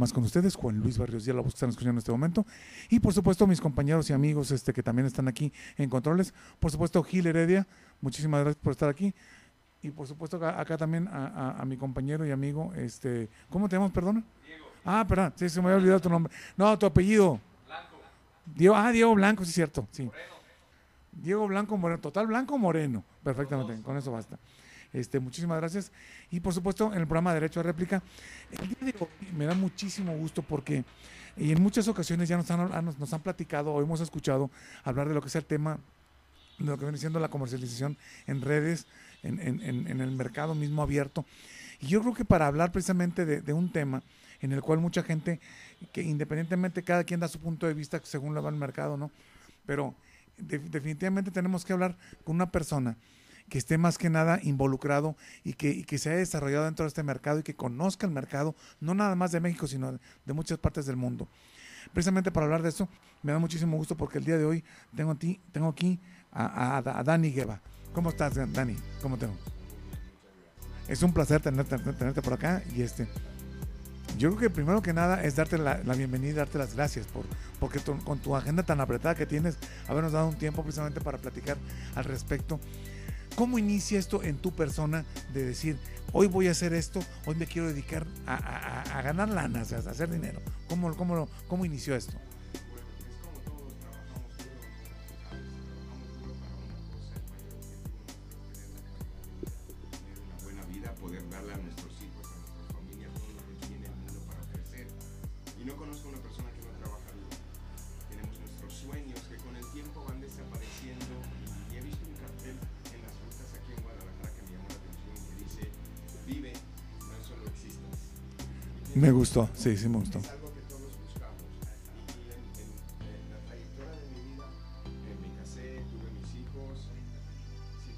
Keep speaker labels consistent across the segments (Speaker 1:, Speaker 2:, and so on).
Speaker 1: más con ustedes, Juan Luis Barrios Díaz, la voz que están escuchando en este momento. Y por supuesto, mis compañeros y amigos este, que también están aquí en controles. Por supuesto, Gil Heredia, muchísimas gracias por estar aquí. Y por supuesto, acá, acá también a, a- a mi compañero y amigo, este, ¿cómo te llamas, perdona? Diego. Ah, perdón, sí, se me había olvidado tu nombre. No, tu apellido. Blanco. Diego, ah, Diego Blanco, sí es cierto, sí. Diego Blanco Moreno, total Blanco Moreno, perfectamente, con eso basta. Este, muchísimas gracias. Y por supuesto, en el programa Derecho a Réplica, el día de me da muchísimo gusto porque y en muchas ocasiones ya nos han, nos, nos han platicado o hemos escuchado hablar de lo que es el tema de lo que viene siendo la comercialización en redes, en, en- el mercado mismo abierto. Y yo creo que para hablar precisamente de, un tema en el cual mucha gente, que independientemente cada quien da su punto de vista según lo va el mercado, ¿no? Pero de- definitivamente tenemos que hablar con una persona que esté más que nada involucrado y que, y que se haya desarrollado dentro de este mercado y que conozca el mercado, no nada más de México, sino de, muchas partes del mundo. Precisamente para hablar de eso, me da muchísimo gusto porque el día de hoy tengo, a ti, tengo aquí a, a- a Dani Gueva. ¿Cómo estás, Dani? ¿Cómo te? Es un placer tenerte, tenerte por acá y este... Yo creo que primero que nada es darte la, la bienvenida darte las gracias por porque tu- con tu agenda tan apretada que tienes, habernos dado un tiempo precisamente para platicar al respecto. ¿Cómo inicia esto en tu persona de decir, hoy voy a hacer esto, hoy me quiero dedicar a, a- a- ganar lana, o sea, a hacer dinero? ¿Cómo, cómo, cómo inició esto?
Speaker 2: Me
Speaker 1: gustó, sí, sí me gustó.
Speaker 2: es algo que todos buscamos. Y en, en- en la trayectoria de mi vida, me casé, tuve mis hijos. Sí,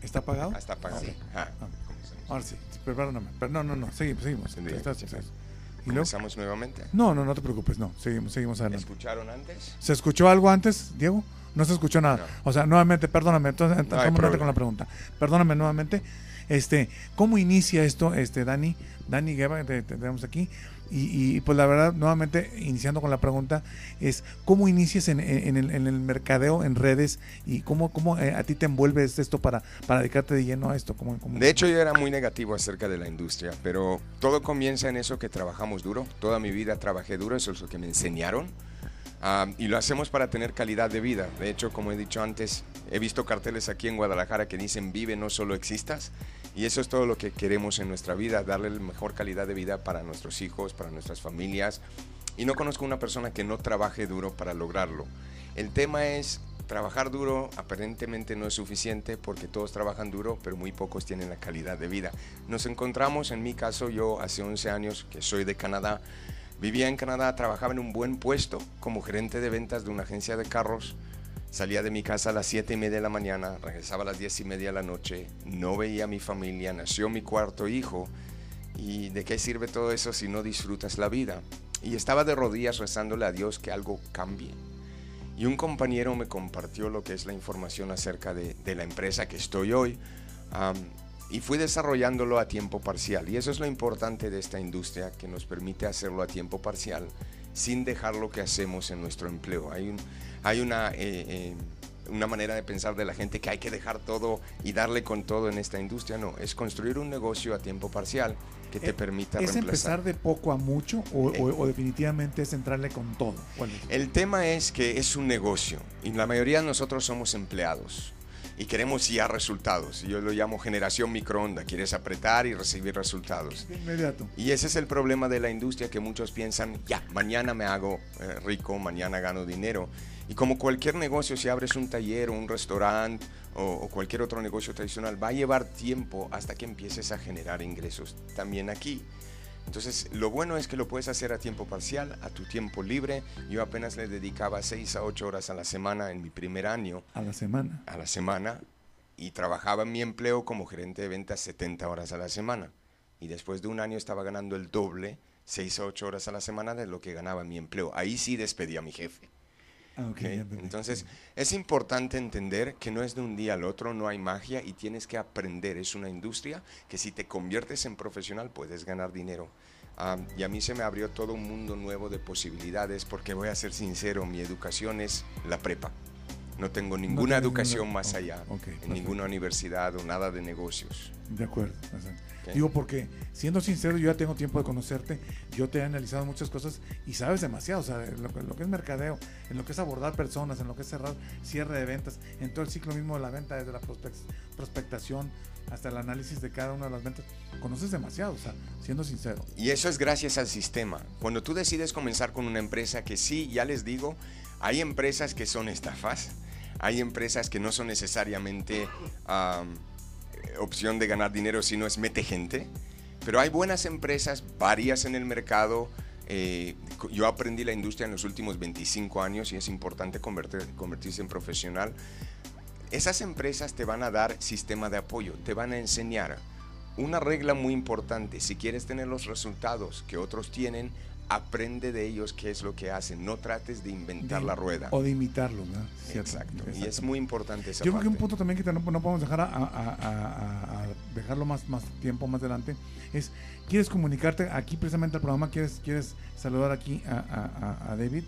Speaker 2: sí.
Speaker 1: ¿Está apagado?
Speaker 2: Está apagado.
Speaker 1: Sí.
Speaker 2: Ah,
Speaker 1: Ah.
Speaker 2: comenzamos.
Speaker 1: Ahora sí, perdóname. Pero no, no, no, seguimos, seguimos.
Speaker 2: Sí.
Speaker 1: ¿Y luego?
Speaker 2: ¿Comenzamos nuevamente?
Speaker 1: No, no, no te preocupes, no, seguimos, seguimos adelante.
Speaker 2: ¿Escucharon antes?
Speaker 1: ¿Se escuchó algo antes, Diego? No se escuchó nada.
Speaker 2: No.
Speaker 1: O sea, nuevamente, perdóname, entonces, adelante
Speaker 2: problema.
Speaker 1: con la pregunta. Perdóname nuevamente. Este, ¿cómo inicia esto, este, Dani? Dani Gueva, te, te tenemos aquí. Y, y, pues la verdad, nuevamente, iniciando con la pregunta, es ¿cómo inicias en, en el, en el mercadeo en redes y cómo, cómo eh, a ti te envuelves esto para, para dedicarte de lleno a esto? ¿Cómo, cómo-
Speaker 2: De hecho, yo era muy negativo acerca de la industria, pero todo comienza en eso que trabajamos duro. Toda mi vida trabajé duro, eso es lo que me enseñaron. Ah, y lo hacemos para tener calidad de vida. De hecho, como he dicho antes, he visto carteles aquí en Guadalajara que dicen vive, no solo existas. Y eso es todo lo que queremos en nuestra vida, darle la mejor calidad de vida para nuestros hijos, para nuestras familias. Y no conozco una persona que no trabaje duro para lograrlo. El tema es, trabajar duro aparentemente no es suficiente porque todos trabajan duro, pero muy pocos tienen la calidad de vida. Nos encontramos, en mi caso, yo hace 11 años que soy de Canadá, vivía en Canadá, trabajaba en un buen puesto como gerente de ventas de una agencia de carros. Salía de mi casa a las 7 y media de la mañana, regresaba a las 10 y media de la noche, no veía a mi familia, nació mi cuarto hijo. ¿Y de qué sirve todo eso si no disfrutas la vida? Y estaba de rodillas rezándole a Dios que algo cambie. Y un compañero me compartió lo que es la información acerca de, la empresa que estoy hoy. y fui desarrollándolo a tiempo parcial. Y eso es lo importante de esta industria, que nos permite hacerlo a tiempo parcial sin dejar lo que hacemos en nuestro empleo. Hay, un, hay una, eh, eh, una manera de pensar de la gente que hay que dejar todo y darle con todo en esta industria. No, es construir un negocio a tiempo parcial que te
Speaker 1: Eh,
Speaker 2: permita
Speaker 1: ¿Es
Speaker 2: reemplazar.
Speaker 1: empezar de poco a mucho o,
Speaker 2: Eh.
Speaker 1: o- o definitivamente es entrarle con todo?
Speaker 2: El tema es que es un negocio y la mayoría de nosotros somos empleados y queremos ya resultados. Yo lo llamo generación microonda, quieres apretar y recibir resultados.
Speaker 1: De inmediato.
Speaker 2: Y ese es el problema de la industria que muchos piensan, ya, mañana me hago eh, rico, mañana gano dinero. Y como cualquier negocio, si abres un taller o un restaurante o, o cualquier otro negocio tradicional, va a llevar tiempo hasta que empieces a generar ingresos también aquí. Entonces, lo bueno es que lo puedes hacer a tiempo parcial, a tu tiempo libre. Yo apenas le dedicaba 6 a 8 horas a la semana en mi primer año,
Speaker 1: A la semana.
Speaker 2: a la semana, y trabajaba en mi empleo como gerente de ventas 70 horas a la semana. Y después de un año estaba ganando el doble, 6 a 8 horas a la semana de lo que ganaba en mi empleo. Ahí sí despedí a mi jefe.
Speaker 1: Ok,
Speaker 2: ¿ok?
Speaker 1: ya entendí.
Speaker 2: Entonces, es importante entender que no es de un día al otro, no hay magia y tienes que aprender. Es una industria que si te conviertes en profesional puedes ganar dinero. Ah, y a mí se me abrió todo un mundo nuevo de posibilidades porque voy a ser sincero, mi educación es la prepa. No tengo ninguna educación
Speaker 1: ninguna-
Speaker 2: más allá, en ninguna universidad o nada de negocios.
Speaker 1: De acuerdo. o sea,
Speaker 2: Ok.
Speaker 1: Digo porque, siendo sincero, yo ya tengo tiempo de conocerte, yo te he analizado muchas cosas y sabes demasiado, o sea, en lo, que- en lo que es mercadeo, en lo que es abordar personas, en lo que es cerrar cierre de ventas, en todo el ciclo mismo de la venta, desde la prospec- prospectación hasta el análisis de cada una de las ventas, conoces demasiado, o sea, siendo sincero.
Speaker 2: Y eso es gracias al sistema. Cuando tú decides comenzar con una empresa que sí, ya les digo, hay empresas que son estafas, hay empresas que no son necesariamente am, eh, opción de ganar dinero, sino es mete gente. Pero hay buenas empresas, varias en el mercado. eh, yo aprendí la industria en los últimos 25 años y es importante convertir- convertirse en profesional. Esas empresas te van a dar sistema de apoyo, te van a enseñar una regla muy importante, si quieres tener los resultados que otros tienen, aprende de ellos qué es lo que hacen, no trates de inventar
Speaker 1: De-
Speaker 2: la rueda.
Speaker 1: O de imitarlo. Cierto,
Speaker 2: Exacto. Y es muy importante esa
Speaker 1: Yo creo que un punto también que no, no podemos dejar a, a- a- a- a dejarlo más, más tiempo más adelante es, ¿quieres comunicarte aquí precisamente al programa? ¿Quieres, quieres saludar aquí a, David?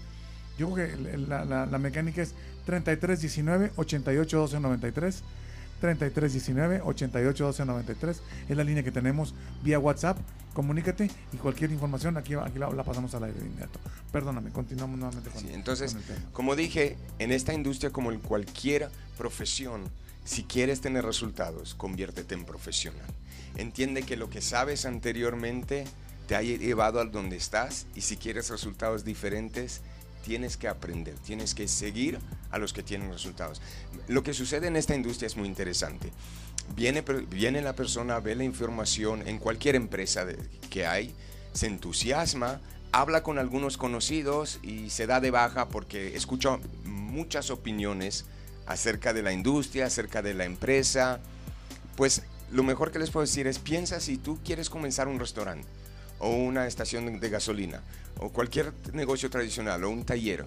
Speaker 1: Yo creo que la, la- la mecánica es 3319 88 12 93 3319 88 12 93 es la línea que tenemos vía WhatsApp comunícate y cualquier información aquí, aquí la, pasamos al aire de inmediato perdóname continuamos nuevamente con,
Speaker 2: Sí, entonces, como dije, en esta industria como en cualquier profesión, si quieres tener resultados, conviértete en profesional. Entiende que lo que sabes anteriormente te ha llevado al donde estás y si quieres resultados diferentes, tienes que aprender, tienes que seguir a los que tienen resultados. Lo que sucede en esta industria es muy interesante. Viene, viene la persona, ve la información en cualquier empresa que hay, se entusiasma, habla con algunos conocidos y se da de baja porque escucha muchas opiniones acerca de la industria, acerca de la empresa. Pues lo mejor que les puedo decir es, piensa si tú quieres comenzar un restaurante o una estación de gasolina o cualquier negocio tradicional o un taller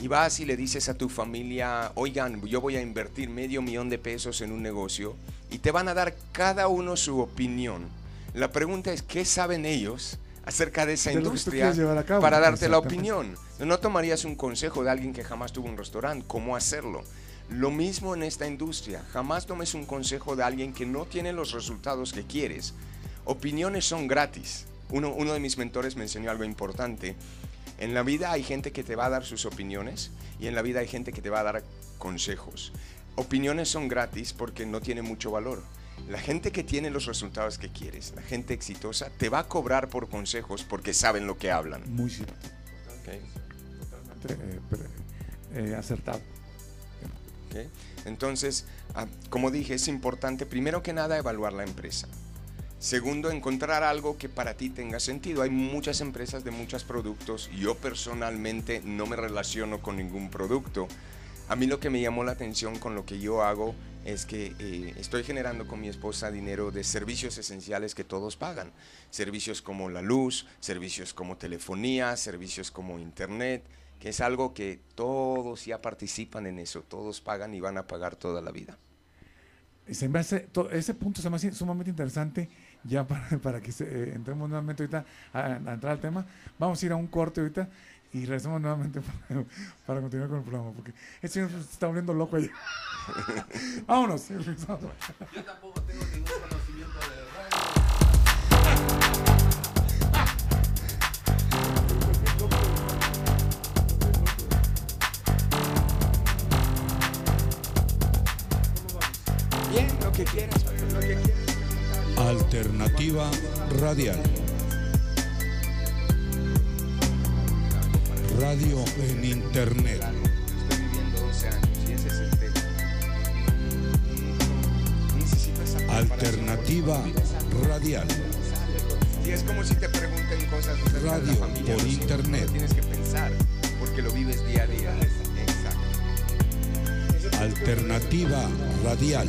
Speaker 2: y vas y le dices a tu familia, oigan, yo voy a invertir medio millón de pesos en un negocio y te van a dar cada uno su opinión. La pregunta es, ¿qué saben ellos acerca de esa
Speaker 1: De
Speaker 2: industria
Speaker 1: cabo.
Speaker 2: para darte la opinión? No tomarías un consejo de alguien que jamás tuvo un restaurante, cómo hacerlo. Lo mismo en esta industria, jamás tomes un consejo de alguien que no tiene los resultados que quieres. Opiniones son gratis. Uno, uno de mis mentores me enseñó algo importante. En la vida hay gente que te va a dar sus opiniones y en la vida hay gente que te va a dar consejos. Opiniones son gratis porque no tienen mucho valor. La gente que tiene los resultados que quieres, la gente exitosa, te va a cobrar por consejos porque saben lo que hablan.
Speaker 1: muy cierto
Speaker 2: ¿ok?
Speaker 1: totalmente eh, eh, acertado.
Speaker 2: ¿ok? Entonces, ah, como dije, es importante primero que nada evaluar la empresa. Segundo, encontrar algo que para ti tenga sentido. Hay muchas empresas de muchos productos. Yo personalmente no me relaciono con ningún producto. A mí lo que me llamó la atención con lo que yo hago es que eh, estoy generando con mi esposa dinero de servicios esenciales que todos pagan. Servicios como la luz, servicios como telefonía, servicios como internet, que es algo que todos ya participan en eso, todos pagan y van a pagar toda la vida.
Speaker 1: Ese punto se me hace sumamente interesante ya para, para que se- eh, entremos nuevamente ahorita a, a entrar al tema. Vamos a ir a un corte ahorita y regresamos nuevamente para, para continuar con el programa, porque este señor se está volviendo loco allá. Vámonos.
Speaker 3: Yo tampoco tengo ningún conocimiento de.
Speaker 2: Bien, lo que quieras, lo que quieras.
Speaker 4: Alternativa Radial. Radio en Internet.
Speaker 2: Estoy viviendo 12 años y ese es el tema. No necesito esa preparación.
Speaker 4: Alternativa Radial.
Speaker 2: Y es como si te pregunten cosas
Speaker 4: Radio por internet.
Speaker 2: tienes que pensar porque lo vives día a día.
Speaker 4: Alternativa Radial.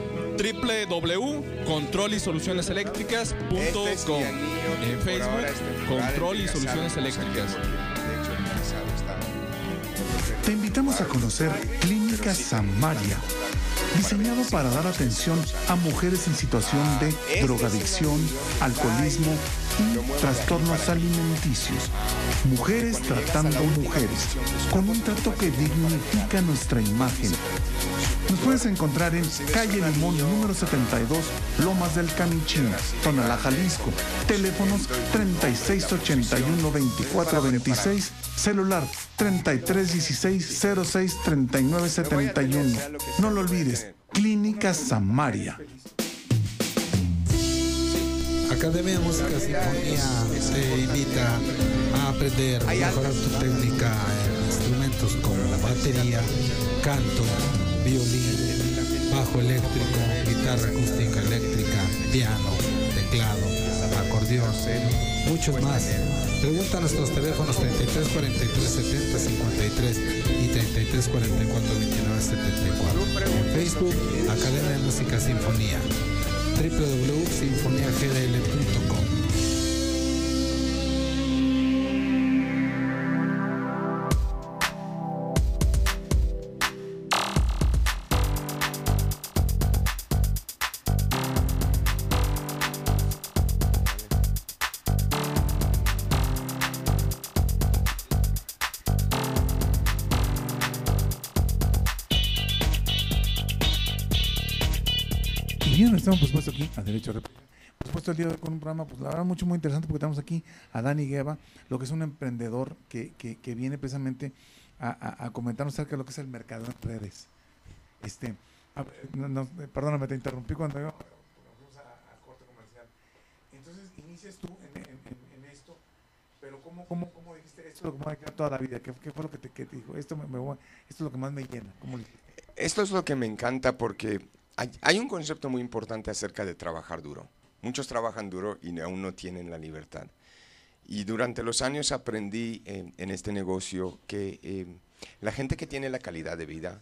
Speaker 5: www.controlisolucioneseléctricas.com
Speaker 2: Este es
Speaker 5: En Facebook, Control y Soluciones Eléctricas.
Speaker 2: Casado está-
Speaker 1: Te invitamos a conocer Clínica Samaria, diseñado para dar atención a mujeres en situación de drogadicción, alcoholismo y trastornos alimenticios. Mujeres tratando mujeres, con un trato que dignifica nuestra imagen. Nos puedes encontrar en calle Limón número 72, Lomas del Camichín, Tonalá, Jalisco. Teléfonos 3681-2426, celular 3316-063971. No lo olvides, Clínica Samaria.
Speaker 6: Academia de Música Sinfonía te invita a aprender, a mejorar tu técnica en instrumentos como batería, canto, violín, bajo eléctrico, guitarra acústica eléctrica, piano, teclado, acordeón, muchos más. Pregunta a nuestros teléfonos 33 43 70 53 y 33 44 29 74. En Facebook, Academia de Música Sinfonía www.sinfoniagdl.com
Speaker 1: Derecho a Réplica. Por supuesto el día de hoy con un programa, pues la verdad mucho muy interesante porque tenemos aquí a Dani Gueva, lo que es un emprendedor que, que, que viene precisamente a, a, a comentarnos acerca de lo que es el mercado en redes. Este, a no, no, eh, perdóname, te interrumpí cuando fuimos a, corte comercial. Entonces inicias tú en, esto, pero ¿cómo, cómo, cómo dijiste esto es lo que me va toda la vida? ¿Qué, qué fue lo que te, que te dijo? Esto, me, me esto es lo que más me llena. ¿Cómo?
Speaker 2: Esto es lo que me encanta porque hay, un concepto muy importante acerca de trabajar duro. Muchos trabajan duro y aún no tienen la libertad. Y durante los años aprendí en este negocio que eh, la gente que tiene la calidad de vida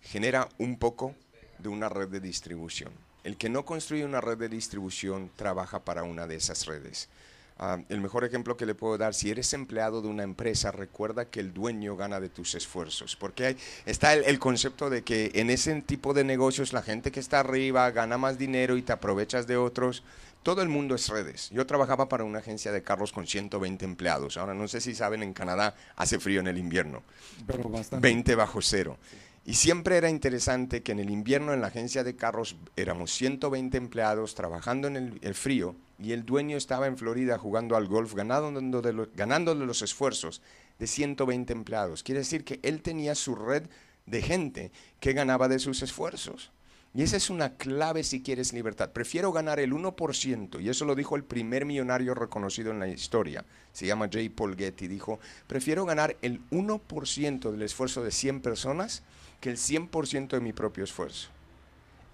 Speaker 2: genera un poco de una red de distribución. El que no construye una red de distribución trabaja para una de esas redes. Ah, el mejor ejemplo que le puedo dar, si eres empleado de una empresa, recuerda que el dueño gana de tus esfuerzos, porque hay- está el, el concepto de que en ese tipo de negocios la gente que está arriba gana más dinero y te aprovechas de otros. Todo el mundo es redes. Yo trabajaba para una agencia de carros con 120 empleados. Ahora no sé si saben, en Canadá hace frío en el invierno.
Speaker 1: Pero bastante.
Speaker 2: 20 bajo cero. Y siempre era interesante que en el invierno en la agencia de carros éramos 120 empleados trabajando en el, el frío y el dueño estaba en Florida jugando al golf, ganando de lo- ganándole los esfuerzos de 120 empleados. Quiere decir que él tenía su red de gente que ganaba de sus esfuerzos. Y esa es una clave si quieres libertad. Prefiero ganar el 1%, y eso lo dijo el primer millonario reconocido en la historia. Se llama J. Paul Getty. Dijo, prefiero ganar el 1% del esfuerzo de 100 personas que el 100% de mi propio esfuerzo.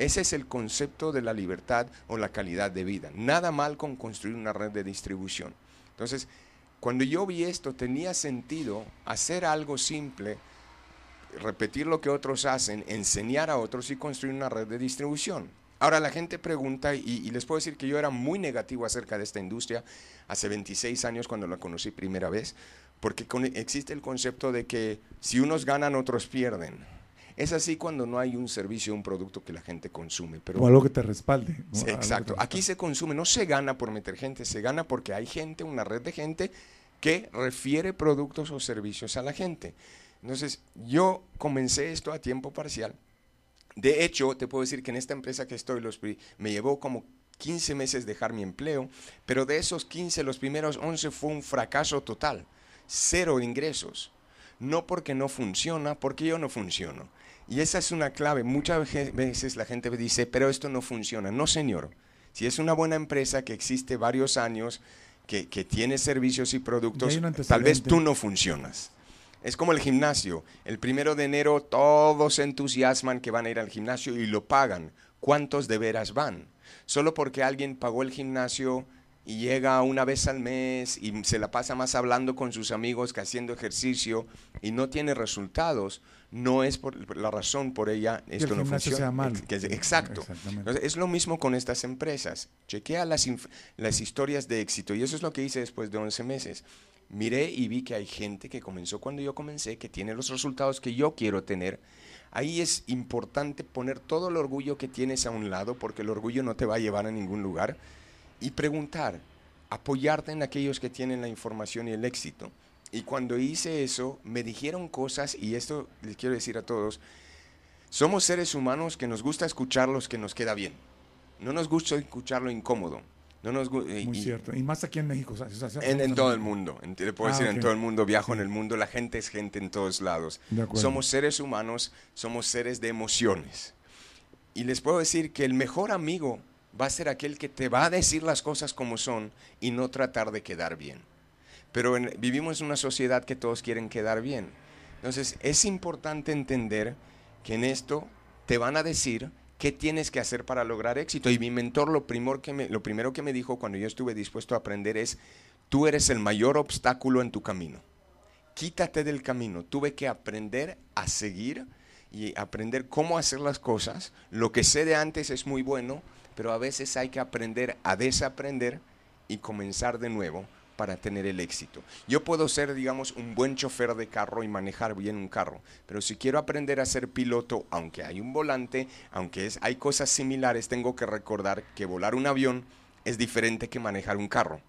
Speaker 2: Ese es el concepto de la libertad o la calidad de vida. Nada mal con construir una red de distribución. Entonces, cuando yo vi esto, tenía sentido hacer algo simple, repetir lo que otros hacen, enseñar a otros y construir una red de distribución. Ahora la gente pregunta, y, les puedo decir que yo era muy negativo acerca de esta industria hace 26 años cuando la conocí primera vez, porque existe el concepto de que si unos ganan, otros pierden. Es así cuando no hay un servicio, un producto que la gente consume. Pero
Speaker 1: O algo que te respalde. ¿no?
Speaker 2: Sí,
Speaker 1: Algo que te
Speaker 2: exacto. Aquí se consume, no se gana por meter gente, se gana porque hay gente, una red de gente que refiere productos o servicios a la gente. Entonces, yo comencé esto a tiempo parcial. De hecho, te puedo decir que en esta empresa que estoy, los, me llevó como 15 meses dejar mi empleo, pero de esos 15, los primeros 11 fue un fracaso total. Cero ingresos. No porque no funciona, porque yo no funciono. Y esa es una clave. Muchas veces la gente dice, pero esto no funciona. No, señor. Si es una buena empresa que existe varios años, que, que tiene servicios y productos,
Speaker 1: Y
Speaker 2: tal vez tú no funcionas. Es como el gimnasio. El primero de enero todos se entusiasman que van a ir al gimnasio y lo pagan. ¿Cuántos de veras van? Solo porque alguien pagó el gimnasio y llega una vez al mes y se la pasa más hablando con sus amigos que haciendo ejercicio y no tiene resultados, no es por la razón por ella esto no funciona.
Speaker 1: sea
Speaker 2: exacto. Entonces, es lo mismo con estas empresas. Chequea las, las historias de éxito y eso es lo que hice después de 11 meses. Miré y vi que hay gente que comenzó cuando yo comencé, que tiene los resultados que yo quiero tener. Ahí es importante poner todo el orgullo que tienes a un lado, porque el orgullo no te va a llevar a ningún lugar, y preguntar, apoyarte en aquellos que tienen la información y el éxito. Y cuando hice eso, me dijeron cosas, y esto les quiero decir a todos, somos seres humanos que nos gusta escuchar los que nos queda bien. No nos gusta escuchar lo incómodo. No nos y-
Speaker 1: Muy
Speaker 2: y-
Speaker 1: cierto. Y más aquí en México. o sea, o sea,
Speaker 2: en, todo el mundo. En- puedo
Speaker 1: Ah,
Speaker 2: decir en todo el mundo, viajo en el mundo, la gente es gente en todos lados. Somos seres humanos, somos seres de emociones. Y les puedo decir que el mejor amigo va a ser aquel que te va a decir las cosas como son y no tratar de quedar bien. Pero en- vivimos en una sociedad que todos quieren quedar bien. Entonces es importante entender que en esto te van a decir qué tienes que hacer para lograr éxito. Y mi mentor lo, primor que lo primero que me dijo cuando yo estuve dispuesto a aprender es, tú eres el mayor obstáculo en tu camino. Quítate del camino. Tuve que aprender a seguir y aprender cómo hacer las cosas. Lo que sé de antes es muy bueno, pero a veces hay que aprender a desaprender y comenzar de nuevo para tener el éxito. Yo puedo ser, digamos, un buen chofer de carro y manejar bien un carro, pero si quiero aprender a ser piloto, aunque hay un volante, aunque es, hay cosas similares, tengo que recordar que volar un avión es diferente que manejar un carro.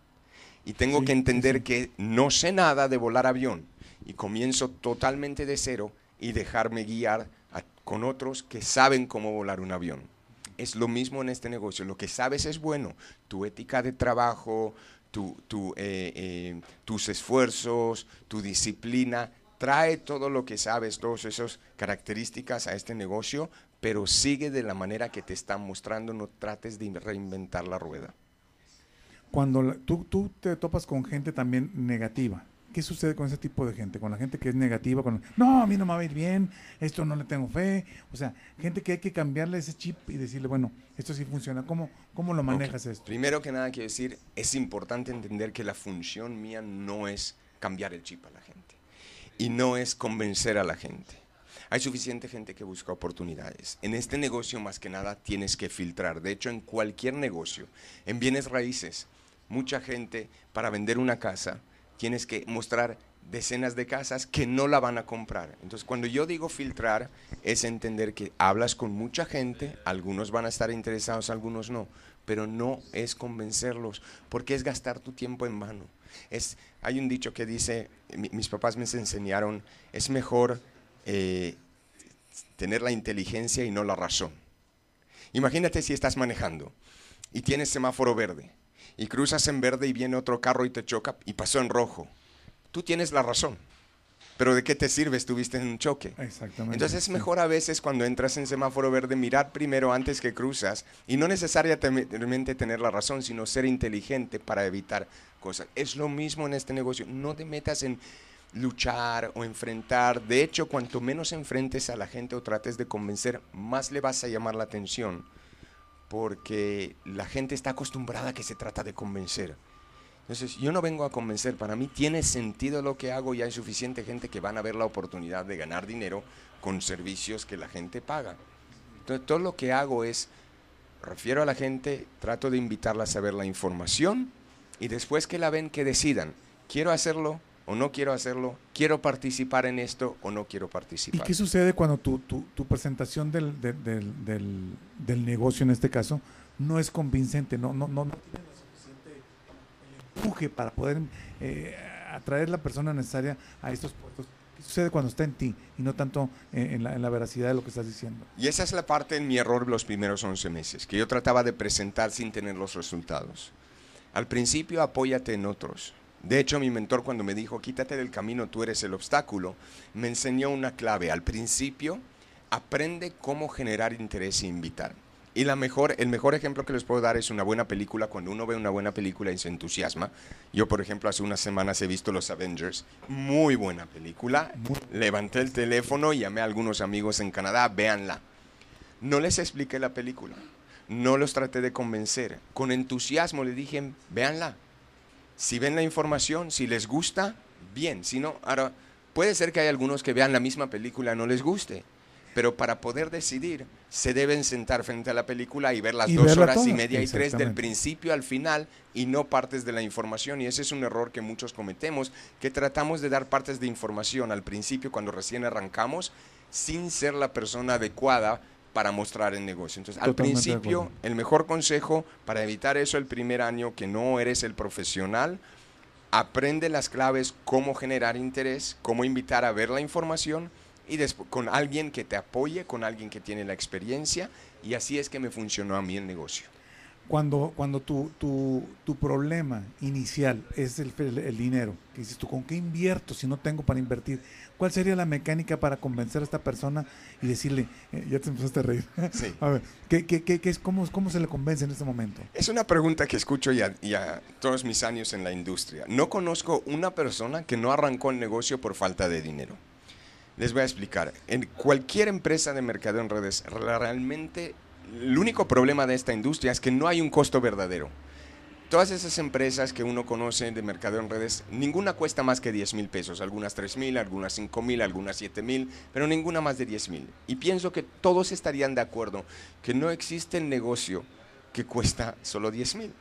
Speaker 2: Y tengo
Speaker 1: Sí,
Speaker 2: que entender
Speaker 1: sí.
Speaker 2: que no sé nada de volar avión y comienzo totalmente de cero y dejarme guiar a- con otros que saben cómo volar un avión. Es lo mismo en este negocio. Lo que sabes es bueno. Tu ética de trabajo, tu- tu, eh, eh, tus esfuerzos, tu disciplina. Trae todo lo que sabes, todas esas características a este negocio, pero sigue de la manera que te están mostrando. No trates de reinventar la rueda.
Speaker 1: Cuando la- tú, tú te topas con gente también negativa, ¿qué sucede con ese tipo de gente? Con la gente que es negativa, con no, a mí no me va a ir bien, esto no le tengo fe. O sea, gente que hay que cambiarle ese chip y decirle, bueno, esto sí funciona. ¿Cómo, cómo lo manejas esto?
Speaker 2: Primero que nada quiero decir, es importante entender que la función mía no es cambiar el chip a la gente y no es convencer a la gente. Hay suficiente gente que busca oportunidades. En este negocio más que nada tienes que filtrar. De hecho, en cualquier negocio, en bienes raíces, mucha gente para vender una casa tienes que mostrar decenas de casas que no la van a comprar. Entonces, cuando yo digo filtrar, es entender que hablas con mucha gente, algunos van a estar interesados, algunos no, pero no es convencerlos, porque es gastar tu tiempo en vano. Es, hay un dicho que dice, mi- mis papás me enseñaron, es mejor eh, tener la inteligencia y no la razón. Imagínate si estás manejando y tienes semáforo verde y cruzas en verde y viene otro carro y te choca y pasó en rojo. Tú tienes la razón, pero ¿de qué te sirve? Estuviste en un choque.
Speaker 1: Exactamente.
Speaker 2: Entonces es mejor a veces cuando entras en semáforo verde mirar primero antes que cruzas y no necesariamente tener la razón, sino ser inteligente para evitar cosas. Es lo mismo en este negocio. No te metas en luchar o enfrentar. De hecho, cuanto menos enfrentes a la gente o trates de convencer, más le vas a llamar la atención porque la gente está acostumbrada a que se trata de convencer. Entonces, yo no vengo a convencer, para mí tiene sentido lo que hago y hay suficiente gente que van a ver la oportunidad de ganar dinero con servicios que la gente paga. Entonces, todo lo que hago es, refiero a la gente, trato de invitarlas a ver la información y después que la ven, que decidan, quiero hacerlo o no quiero hacerlo, quiero participar en esto o no quiero
Speaker 1: ¿Y
Speaker 2: participar.
Speaker 1: qué sucede cuando tu, tu, tu presentación del, del, del, del- del negocio, en este caso, no es convincente, no, no, no, no tiene lo suficiente empuje para poder eh, atraer la persona necesaria a estos puestos? ¿Qué sucede cuando está en ti y no tanto en, en la, en la veracidad de lo que estás diciendo?
Speaker 2: Y esa es la parte en mi error los primeros 11 meses, que yo trataba de presentar sin tener los resultados. Al principio apóyate en otros. De hecho, mi mentor cuando me dijo, quítate del camino, tú eres el obstáculo, me enseñó una clave. Al principio, aprende cómo generar interés e invitar. Y la mejor, el mejor ejemplo que les puedo dar es una buena película. Cuando uno ve una buena película y se entusiasma. Yo, por ejemplo, hace unas semanas he visto Los Avengers. Muy buena película. Levanté el teléfono y llamé a algunos amigos en Canadá. Véanla. No les expliqué la película. no los traté de convencer. Con entusiasmo le dije, véanla. Si ven la información, si les gusta, bien. Si no, ahora puede ser que hay algunos que vean la misma película y no les guste. Pero para poder decidir, se deben sentar frente a la película y ver las
Speaker 1: Y
Speaker 2: dos horas y media y tres del principio al final y no partes de la información. Y ese es un error que muchos cometemos, que tratamos de dar partes de información al principio cuando recién arrancamos sin ser la persona adecuada para mostrar el negocio. Entonces, al
Speaker 1: Totalmente
Speaker 2: principio, el mejor consejo para evitar eso el primer año, que no eres el profesional, aprende las claves, cómo generar interés, cómo invitar a ver la información y después con alguien que te apoye, con alguien que tiene la experiencia y así es que me funcionó a mí el negocio.
Speaker 1: Cuando, cuando tu, tu, tu problema inicial es el, el- el dinero, que dices tú, ¿con qué invierto si no tengo para invertir? ¿Cuál sería la mecánica para convencer a esta persona y decirle, eh, ya te empezaste a reír?
Speaker 2: Sí.
Speaker 1: a ver, ¿qué, qué, qué, qué es, cómo, ¿cómo se le convence en este momento?
Speaker 2: Es una pregunta que escucho ya, ya todos mis años en la industria. No conozco una persona que no arrancó el negocio por falta de dinero. Les voy a explicar. En cualquier empresa de mercadeo en redes, realmente el único problema de esta industria es que no hay un costo verdadero. Todas esas empresas que uno conoce de mercadeo en redes, ninguna cuesta más que 10 mil pesos. Algunas 3 mil, algunas 5 mil, algunas 7 mil, pero ninguna más de 10 mil. Y pienso que todos estarían de acuerdo que no existe negocio que cuesta solo 10 mil.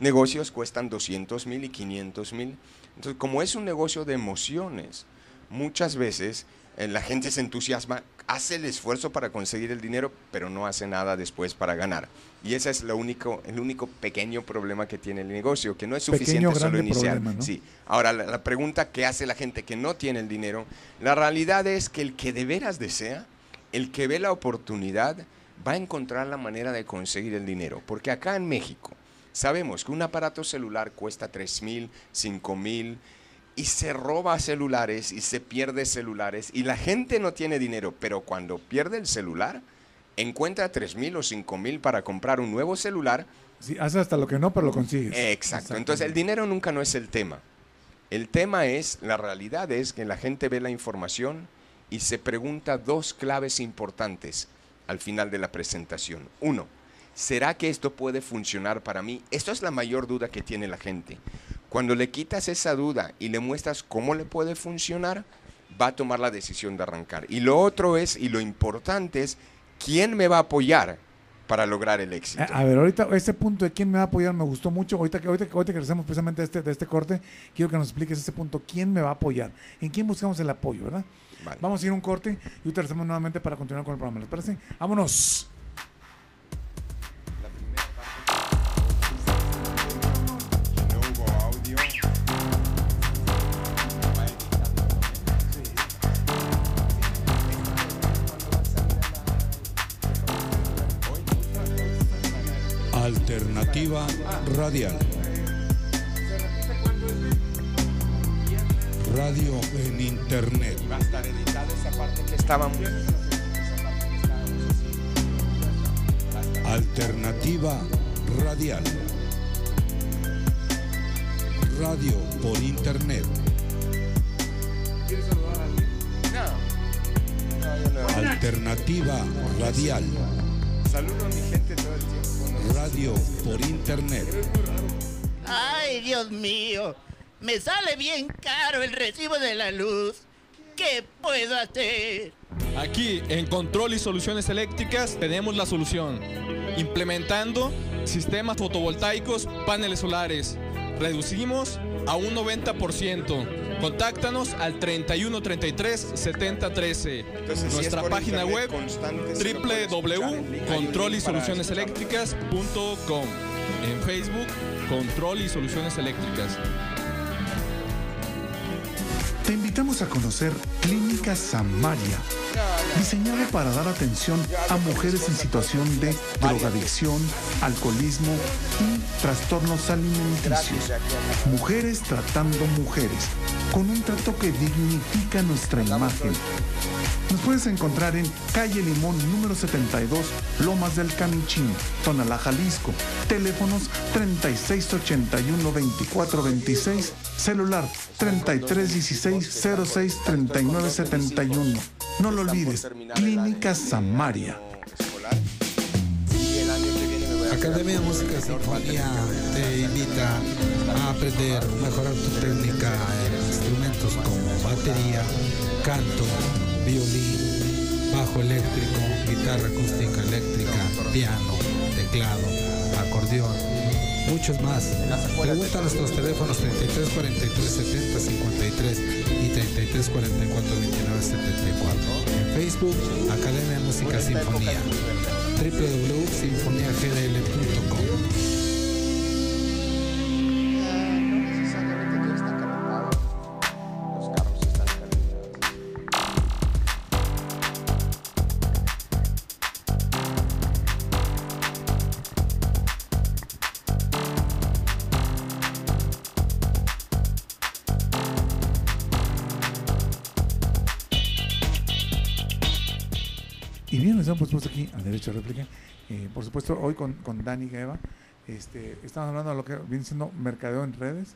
Speaker 2: Negocios cuestan 200 mil y 500 mil. Entonces, como es un negocio de emociones, muchas veces eh, la gente se entusiasma, hace el esfuerzo para conseguir el dinero, pero no hace nada después para ganar. Y ese es lo único, el único pequeño problema que tiene el negocio, que no es suficiente
Speaker 1: Pequeño,
Speaker 2: solo iniciar.
Speaker 1: problema, ¿no?
Speaker 2: Sí. Ahora, la, la pregunta que hace la gente que no tiene el dinero, la realidad es que el que de veras desea, el que ve la oportunidad, va a encontrar la manera de conseguir el dinero. Porque acá en México sabemos que un aparato celular cuesta 3 mil, 5 mil y se roba celulares y se pierde celulares y la gente no tiene dinero, pero cuando pierde el celular, encuentra 3 mil o 5 mil para comprar un nuevo celular.
Speaker 1: Sí, hace hasta lo que no, pero lo consigues.
Speaker 2: Exacto. Entonces el dinero nunca no es el tema. El tema es, la realidad es que la gente ve la información y se pregunta dos claves importantes al final de la presentación. Uno, ¿será que esto puede funcionar para mí? Esto es la mayor duda que tiene la gente. Cuando le quitas esa duda y le muestras cómo le puede funcionar, va a tomar la decisión de arrancar. Y lo otro es, y lo importante es, ¿quién me va a apoyar para lograr el éxito?
Speaker 1: A, a ver, ahorita ese punto de quién me va a apoyar me gustó mucho. Ahorita que ahorita, ahorita que regresemos precisamente de este, de este corte, quiero que nos expliques ese punto. ¿Quién me va a apoyar? ¿En quién buscamos el apoyo, verdad?
Speaker 2: Vale.
Speaker 1: Vamos a ir un corte y ahorita regresamos nuevamente para continuar con el programa. ¿Les parece? ¡Vámonos!
Speaker 4: Alternativa radial. Radio en Internet.
Speaker 2: Va a estar editada esa parte que estábamos.
Speaker 4: Alternativa radial. Radio por Internet. Alternativa radial.
Speaker 2: Saludo a mi gente
Speaker 4: Radio por Internet.
Speaker 7: Ay, Dios mío. Me sale bien caro el recibo de la luz. ¿Qué puedo hacer?
Speaker 5: Aquí en Control y Soluciones Eléctricas tenemos la solución. Implementando sistemas fotovoltaicos, paneles solares. Reducimos a un 90%. Contáctanos al 31 33 70 13.
Speaker 2: Entonces, si es
Speaker 5: Nuestra página web www.controlisolucioneseléctricas.com. En Facebook, Control y Soluciones Eléctricas.
Speaker 1: Te invitamos a conocer Clínica Samaria, diseñada para dar atención a mujeres en situación de drogadicción, alcoholismo y trastornos alimenticios. Mujeres tratando mujeres, con un trato que dignifica nuestra imagen. Nos puedes encontrar en calle Limón número 72, Lomas del Camichín, Tonalá, Jalisco. Teléfonos 3681-2426, celular 3316-063971. No lo olvides, Clínica Samaria.
Speaker 6: Academia Música Sinfonía te invita a aprender, mejorar tu técnica en instrumentos como batería, canto, violín, bajo eléctrico, guitarra acústica eléctrica, piano, teclado, acordeón, muchos más. Pregunta a nuestros teléfonos 33 43 70 53 y 33 44 29 74. En Facebook, Academia Música Sinfonía www.sinfoniagdl.com
Speaker 1: Derecho a Réplica. Eh, por supuesto, hoy con, con Dani Gueva, este, estamos hablando de lo que viene siendo mercadeo en redes.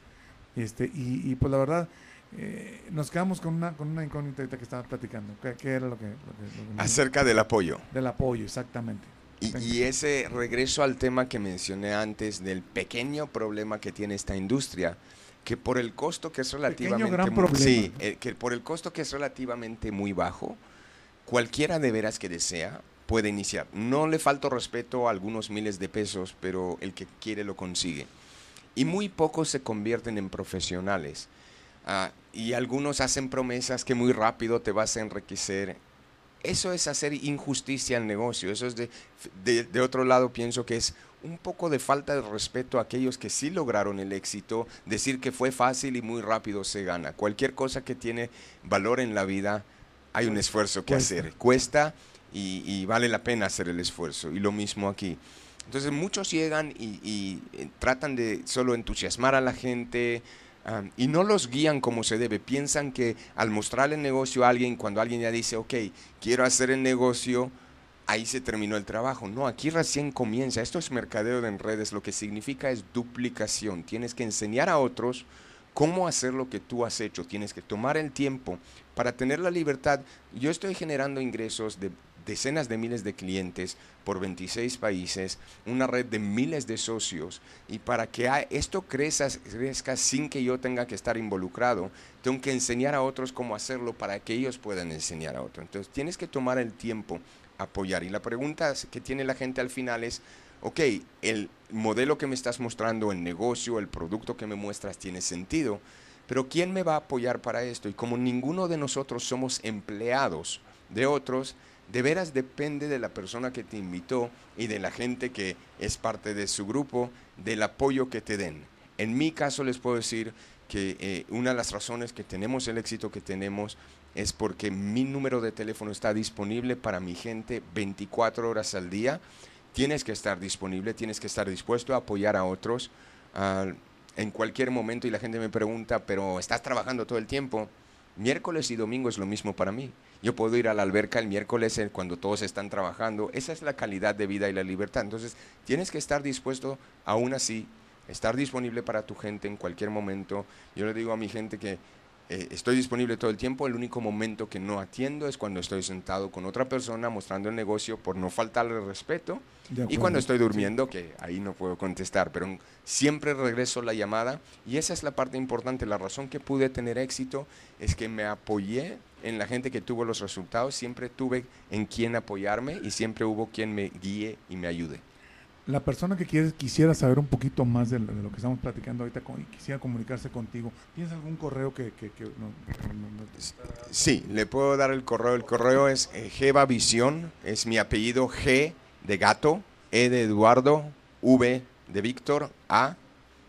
Speaker 1: Este, y, y pues la verdad, eh, nos quedamos con una, con una incógnita que estaba platicando. ¿Qué, qué era lo que, lo que- lo que-
Speaker 2: Acerca del apoyo.
Speaker 1: Del apoyo, exactamente.
Speaker 2: Y, y ese regreso al tema que mencioné antes del pequeño problema que tiene esta industria, que por el costo que es relativamente
Speaker 1: gran
Speaker 2: muy-
Speaker 1: problema.
Speaker 2: sí, eh, que por el costo que es relativamente muy bajo, cualquiera de veras que desea puede iniciar. No le falta respeto a algunos miles de pesos, pero el que quiere lo consigue. Y muy pocos se convierten en profesionales. Ah, y algunos hacen promesas que muy rápido te vas a enriquecer. Eso es hacer injusticia al negocio. Eso es de, de, de otro lado, pienso que es un poco de falta de respeto a aquellos que sí lograron el éxito. Decir que fue fácil y muy rápido se gana. Cualquier cosa que tiene valor en la vida, hay un esfuerzo que hacer. Cuesta y, y vale la pena hacer el esfuerzo. Y lo mismo aquí. Entonces muchos llegan y, y, eh, tratan de solo entusiasmar a la gente y no los guían como se debe. Piensan que al mostrar el negocio a alguien, cuando alguien ya dice, ok, quiero hacer el negocio, ahí se terminó el trabajo. No, aquí recién comienza. Esto es mercadeo en redes. Lo que significa es duplicación. Tienes que enseñar a otros cómo hacer lo que tú has hecho. Tienes que tomar el tiempo para tener la libertad. Yo estoy generando ingresos de decenas de miles de clientes por 26 países, una red de miles de socios y para que esto crezca, sin que yo tenga que estar involucrado, tengo que enseñar a otros cómo hacerlo para que ellos puedan enseñar a otros. Entonces tienes que tomar el tiempo, apoyar. Y la pregunta que tiene la gente al final es, ok, el modelo que me estás mostrando, el negocio, el producto que me muestras tiene sentido, pero ¿quién me va a apoyar para esto? Y como ninguno de nosotros somos empleados de otros, de veras depende de la persona que te invitó y de la gente que es parte de su grupo, del apoyo que te den. En mi caso les puedo decir que eh, una de las razones que tenemos el éxito que tenemos es porque mi número de teléfono está disponible para mi gente 24 horas al día. Tienes que estar disponible, tienes que estar dispuesto a apoyar a otros ah, en cualquier momento y la gente me pregunta, pero estás trabajando todo el tiempo. Miércoles y domingo es lo mismo para mí. Yo puedo ir a la alberca el miércoles eh, cuando todos están trabajando. Esa es la calidad de vida y la libertad. Entonces, tienes que estar dispuesto, aún así, estar disponible para tu gente en cualquier momento. Yo le digo a mi gente que eh, estoy disponible todo el tiempo. El único momento que no atiendo es cuando estoy sentado con otra persona mostrando el negocio por no faltarle respeto. Y cuando estoy durmiendo, que ahí no puedo contestar, pero siempre regreso la llamada y esa es la parte importante. La razón que pude tener éxito es que me apoyé en la gente que tuvo los resultados, siempre tuve en quién apoyarme y siempre hubo quien me guíe y me ayude.
Speaker 1: La persona que quiere, quisiera saber un poquito más de, lo- de lo que estamos platicando ahorita con- y quisiera comunicarse contigo, ¿tienes algún correo que... que, que no- no- no- no-
Speaker 2: Sí, le puedo dar el correo. El correo es eh, Geva Visión, es mi apellido G de gato, E de Eduardo, V de Víctor, A,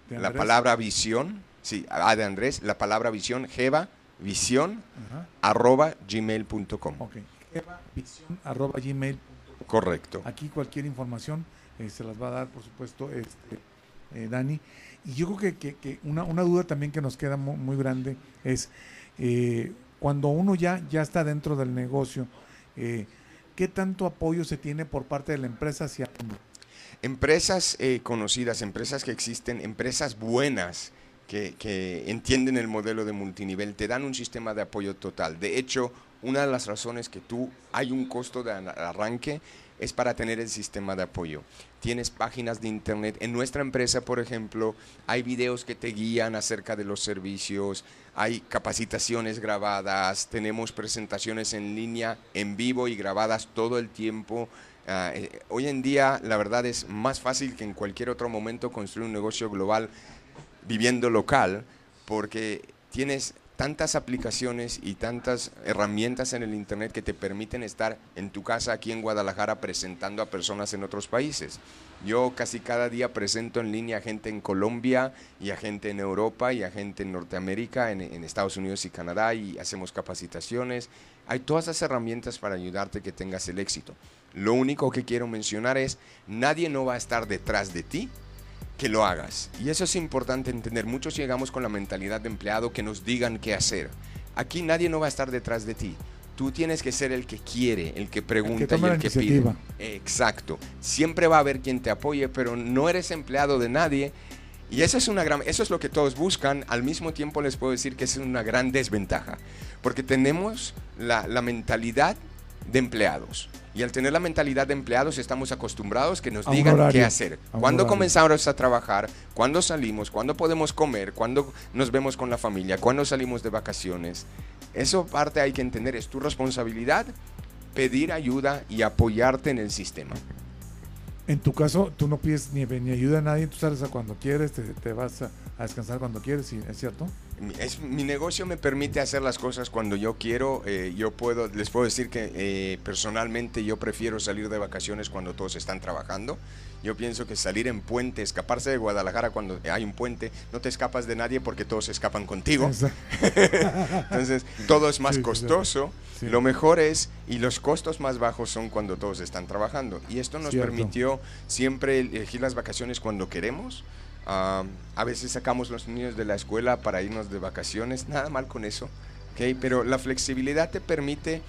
Speaker 1: de
Speaker 2: la palabra visión, sí, A de Andrés, la palabra visión, Geva Visión,
Speaker 1: Ajá,
Speaker 2: arroba gmail.com.
Speaker 1: ok. Visión arroba gmail.
Speaker 2: Correcto.
Speaker 1: Aquí cualquier información eh, se las va a dar, por supuesto, este, eh, Dani. Y yo creo que, que- una, una duda también que nos queda mu- muy, grande es eh, cuando uno ya, ya está dentro del negocio, eh, ¿qué tanto apoyo se tiene por parte de la empresa hacia?
Speaker 2: Empresas conocidas, empresas que existen, empresas buenas que, que entienden el modelo de multinivel, te dan un sistema de apoyo total. De hecho, una de las razones que tú hay un costo de ar- arranque, es para tener el sistema de apoyo. Tienes páginas de internet. En nuestra empresa, por ejemplo, hay videos que te guían acerca de los servicios, hay capacitaciones grabadas, tenemos presentaciones en línea, en vivo y grabadas todo el tiempo. Ah, eh, hoy en día, la verdad es más fácil que en cualquier otro momento construir un negocio global viviendo local, porque tienes tantas aplicaciones y tantas herramientas en el Internet que te permiten estar en tu casa aquí en Guadalajara presentando a personas en otros países. Yo casi cada día presento en línea a gente en Colombia y a gente en Europa y a gente en Norteamérica, en, Estados Unidos y Canadá y hacemos capacitaciones. Hay todas esas herramientas para ayudarte que tengas el éxito. Lo único que quiero mencionar es, nadie no va a estar detrás de ti que lo hagas. Y eso es importante entender. Muchos llegamos con la mentalidad de empleado que nos digan qué hacer. Aquí nadie no va a estar detrás de ti. Tú tienes que ser el que quiere, el que pregunta
Speaker 1: toma
Speaker 2: y
Speaker 1: la
Speaker 2: el que pide. Exacto. Siempre va a haber quien te apoye, pero no eres empleado de nadie. Y eso es, una gran, eso es lo que todos buscan. Al mismo tiempo les puedo decir que es una gran desventaja. Porque tenemos la, la mentalidad de empleados. Y al tener la mentalidad de empleados estamos acostumbrados que nos
Speaker 1: A
Speaker 2: digan
Speaker 1: horario,
Speaker 2: qué hacer. ¿Cuándo comenzamos a trabajar? ¿Cuándo salimos? ¿Cuándo podemos comer? ¿Cuándo nos vemos con la familia? ¿Cuándo salimos de vacaciones? Eso parte hay que entender. Es tu responsabilidad pedir ayuda y apoyarte en el sistema.
Speaker 1: En tu caso, tú no pides ni, ni ayuda a nadie, tú sales a cuando quieres, te, te vas a, a descansar cuando quieres. ¿es cierto?
Speaker 2: Es, mi negocio me permite hacer las cosas cuando yo quiero. eh, yo puedo, les puedo decir que eh, personalmente yo prefiero salir de vacaciones cuando todos están trabajando. Yo pienso que salir en puente, escaparse de Guadalajara cuando hay un puente, no te escapas de nadie porque todos escapan contigo. Entonces, todo es más
Speaker 1: sí.
Speaker 2: costoso.
Speaker 1: Sí.
Speaker 2: Lo mejor es, y los costos más bajos son cuando todos están trabajando. Y esto nos
Speaker 1: Cierto.
Speaker 2: permitió siempre elegir las vacaciones cuando queremos. Ah, a veces sacamos los niños de la escuela para irnos de vacaciones, nada mal con eso. ¿ok? Pero la flexibilidad te permite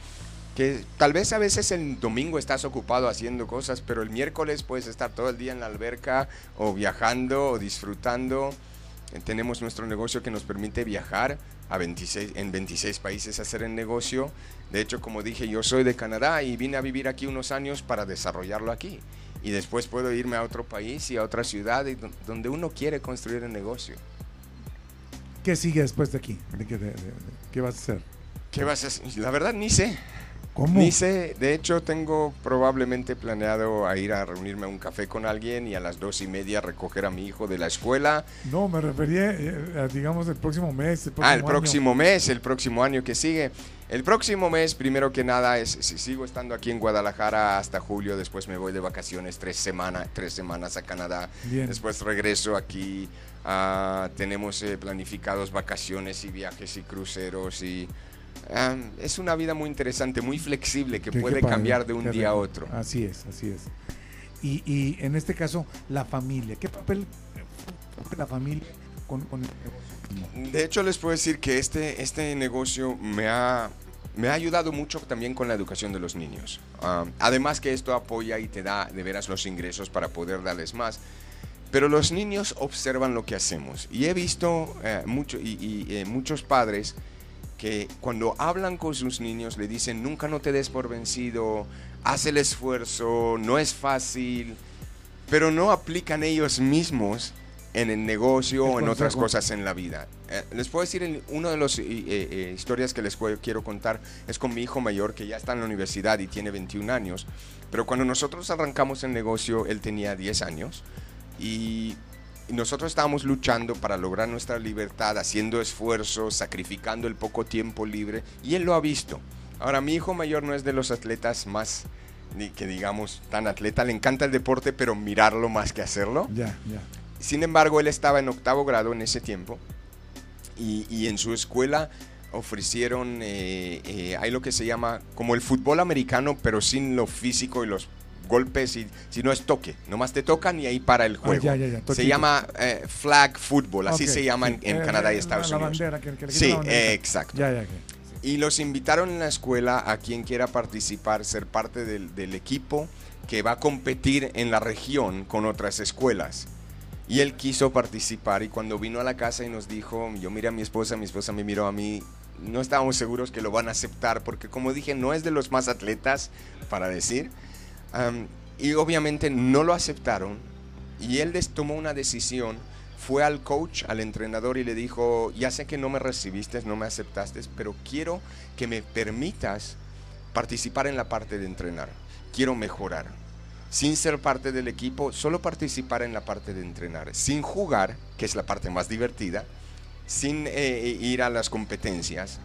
Speaker 2: que tal vez a veces el domingo estás ocupado haciendo cosas, pero el miércoles puedes estar todo el día en la alberca o viajando o disfrutando. Eh, Tenemos nuestro negocio que nos permite viajar a 26, en 26 países a hacer el negocio. De hecho, como dije, yo soy de Canadá y vine a vivir aquí unos años para desarrollarlo aquí. Y después puedo irme a otro país y a otra ciudad y don- donde uno quiere construir el negocio.
Speaker 1: ¿Qué sigue después de aquí? ¿De qué, de- de- de- ¿Qué vas a hacer?
Speaker 2: ¿Qué vas a hacer? La verdad, ni sé.
Speaker 1: ¿Cómo?
Speaker 2: Sé, de hecho tengo probablemente planeado a ir a reunirme a un café con alguien y a las dos y media recoger a mi hijo de la escuela.
Speaker 1: No, me refería, eh, a, digamos, el próximo mes. El próximo
Speaker 2: ah, el
Speaker 1: año.
Speaker 2: próximo mes, el próximo año que sigue. El próximo mes, primero que nada, es si sigo estando aquí en Guadalajara hasta julio, después me voy de vacaciones tres, semana, tres semanas a Canadá,
Speaker 1: Bien.
Speaker 2: después regreso aquí. ah, tenemos eh, planificados vacaciones y viajes y cruceros y ah, es una vida muy interesante, muy flexible que puede cambiar de un día a otro.
Speaker 1: Así es, así es. Y, y en este caso, la familia. ¿Qué papel la familia con, con el negocio?
Speaker 2: De hecho, les puedo decir que este, este negocio me ha, me ha ayudado mucho también con la educación de los niños. Ah, además que esto apoya y te da de veras los ingresos para poder darles más. Pero los niños observan lo que hacemos. Y he visto eh, mucho, y, y, eh, muchos padres que cuando hablan con sus niños le dicen, nunca no te des por vencido, haz el esfuerzo, no es fácil, pero no aplican ellos mismos en el negocio o en otras cosas en la vida. Eh, les puedo decir, una de las historias que les quiero contar es con mi hijo mayor, que ya está en la universidad y tiene 21 años, pero cuando nosotros arrancamos el negocio, él tenía 10 años y nosotros estábamos luchando para lograr nuestra libertad, haciendo esfuerzos, sacrificando el poco tiempo libre, y él lo ha visto. Ahora, mi hijo mayor no es de los atletas más, ni que digamos, tan atleta, le encanta el deporte, pero mirarlo más que hacerlo.
Speaker 1: Ya, ya.
Speaker 2: Sin embargo, él estaba en octavo grado en ese tiempo y, y en su escuela ofrecieron, eh, eh, hay lo que se llama como el fútbol americano, pero sin lo físico y los golpes, y, si no es toque, nomás te tocan y ahí para el juego.
Speaker 1: Ah, ya, ya, ya,
Speaker 2: se llama eh, flag football, así
Speaker 1: Ok,
Speaker 2: se llama en, en
Speaker 1: Eh,
Speaker 2: Canadá y
Speaker 1: eh,
Speaker 2: Estados
Speaker 1: la,
Speaker 2: Unidos.
Speaker 1: La bandera, que, que
Speaker 2: Sí,
Speaker 1: la
Speaker 2: exacto. Y los invitaron en la escuela a quien quiera participar, ser parte del, del equipo que va a competir en la región con otras escuelas. Y él quiso participar y cuando vino a la casa y nos dijo, yo miré a mi esposa, mi esposa me miró a mí, no estábamos seguros que lo van a aceptar porque como dije, no es de los más atletas para decir, Y obviamente no lo aceptaron y él tomó una decisión, fue al coach, al entrenador y le dijo, ya sé que no me recibiste, no me aceptaste, pero quiero que me permitas participar en la parte de entrenar. Quiero mejorar. Sin ser parte del equipo, solo participar en la parte de entrenar. Sin jugar, que es la parte más divertida, sin eh, ir a las competencias.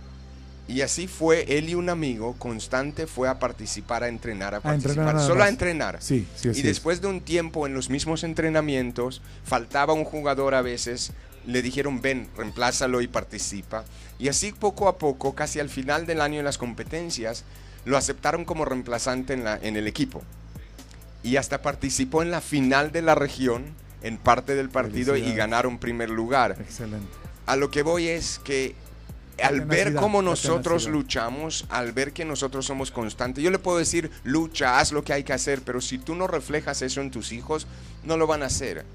Speaker 2: Y así fue, él y un amigo constante fue a participar, a entrenar, a,
Speaker 1: A entrenar
Speaker 2: participar,
Speaker 1: nada
Speaker 2: solo a entrenar.
Speaker 1: Sí, sí,
Speaker 2: y
Speaker 1: es.
Speaker 2: después de un tiempo en los mismos entrenamientos, faltaba un jugador a veces, le dijeron, ven, reemplázalo y participa. Y así poco a poco, casi al final del año en las competencias, lo aceptaron como reemplazante en, la, en el equipo. Y hasta participó en la final de la región, en parte del partido, y ganaron primer lugar.
Speaker 1: Excelente.
Speaker 2: A lo que voy es que al ver cómo nosotros luchamos, al ver que nosotros somos constantes, yo le puedo decir, lucha, haz lo que hay que hacer, pero si tú no reflejas eso en tus hijos, no lo van a hacer.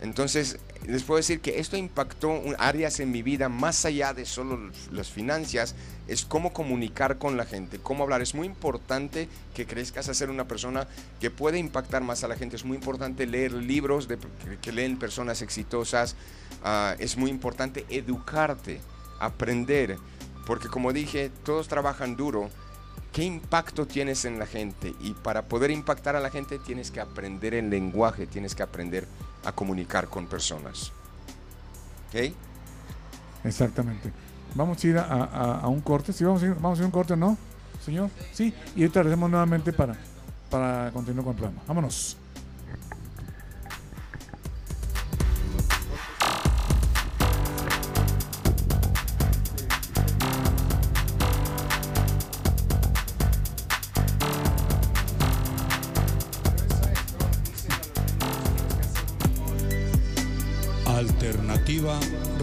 Speaker 2: Entonces, les puedo decir que esto impactó áreas en mi vida más allá de solo las finanzas, es cómo comunicar con la gente, cómo hablar. Es muy importante que crezcas a ser una persona que puede impactar más a la gente. Es muy importante leer libros de, que, que leen personas exitosas. Ah, es muy importante educarte, aprender, porque como dije, todos trabajan duro. ¿Qué impacto tienes en la gente? Y para poder impactar a la gente tienes que aprender el lenguaje, tienes que aprender a comunicar con personas. ¿Ok?
Speaker 1: Exactamente. Vamos a ir a, a- un corte. Sí, vamos a ir, vamos a ir un corte, ¿no? Señor. Sí. Y ahorita regresamos nuevamente para, para continuar con el programa. Vámonos.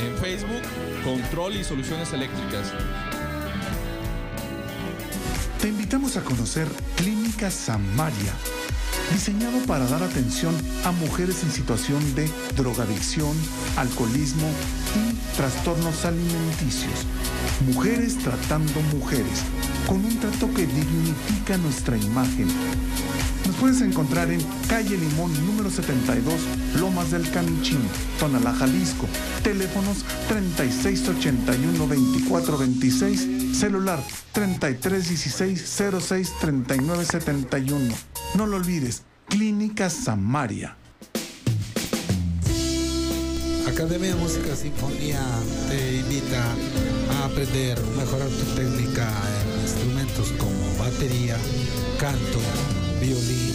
Speaker 5: En Facebook, Control y Soluciones Eléctricas.
Speaker 8: Te invitamos a conocer Clínica Samaria, diseñado para dar atención a mujeres en situación de drogadicción, alcoholismo y trastornos alimenticios. Mujeres tratando mujeres, con un trato que dignifica nuestra imagen. Puedes encontrar en Calle Limón número 72, Lomas del Camichín, Tonalá, Jalisco. Teléfonos 3681-2426, celular 3316-063971. No lo olvides, Clínica Samaria.
Speaker 6: Academia de Música Sinfonía te invita a aprender, mejorar tu técnica en instrumentos como batería, canto, violín,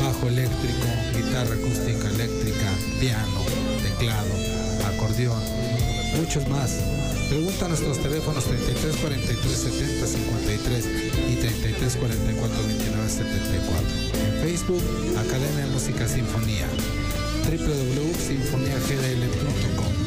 Speaker 6: bajo eléctrico, guitarra acústica eléctrica, piano, teclado, acordeón, muchos más. Pregunta a nuestros teléfonos 33 43 70 53 y 33 44 29 74. En Facebook, Academia de Música Sinfonía www.sinfoniagdl.com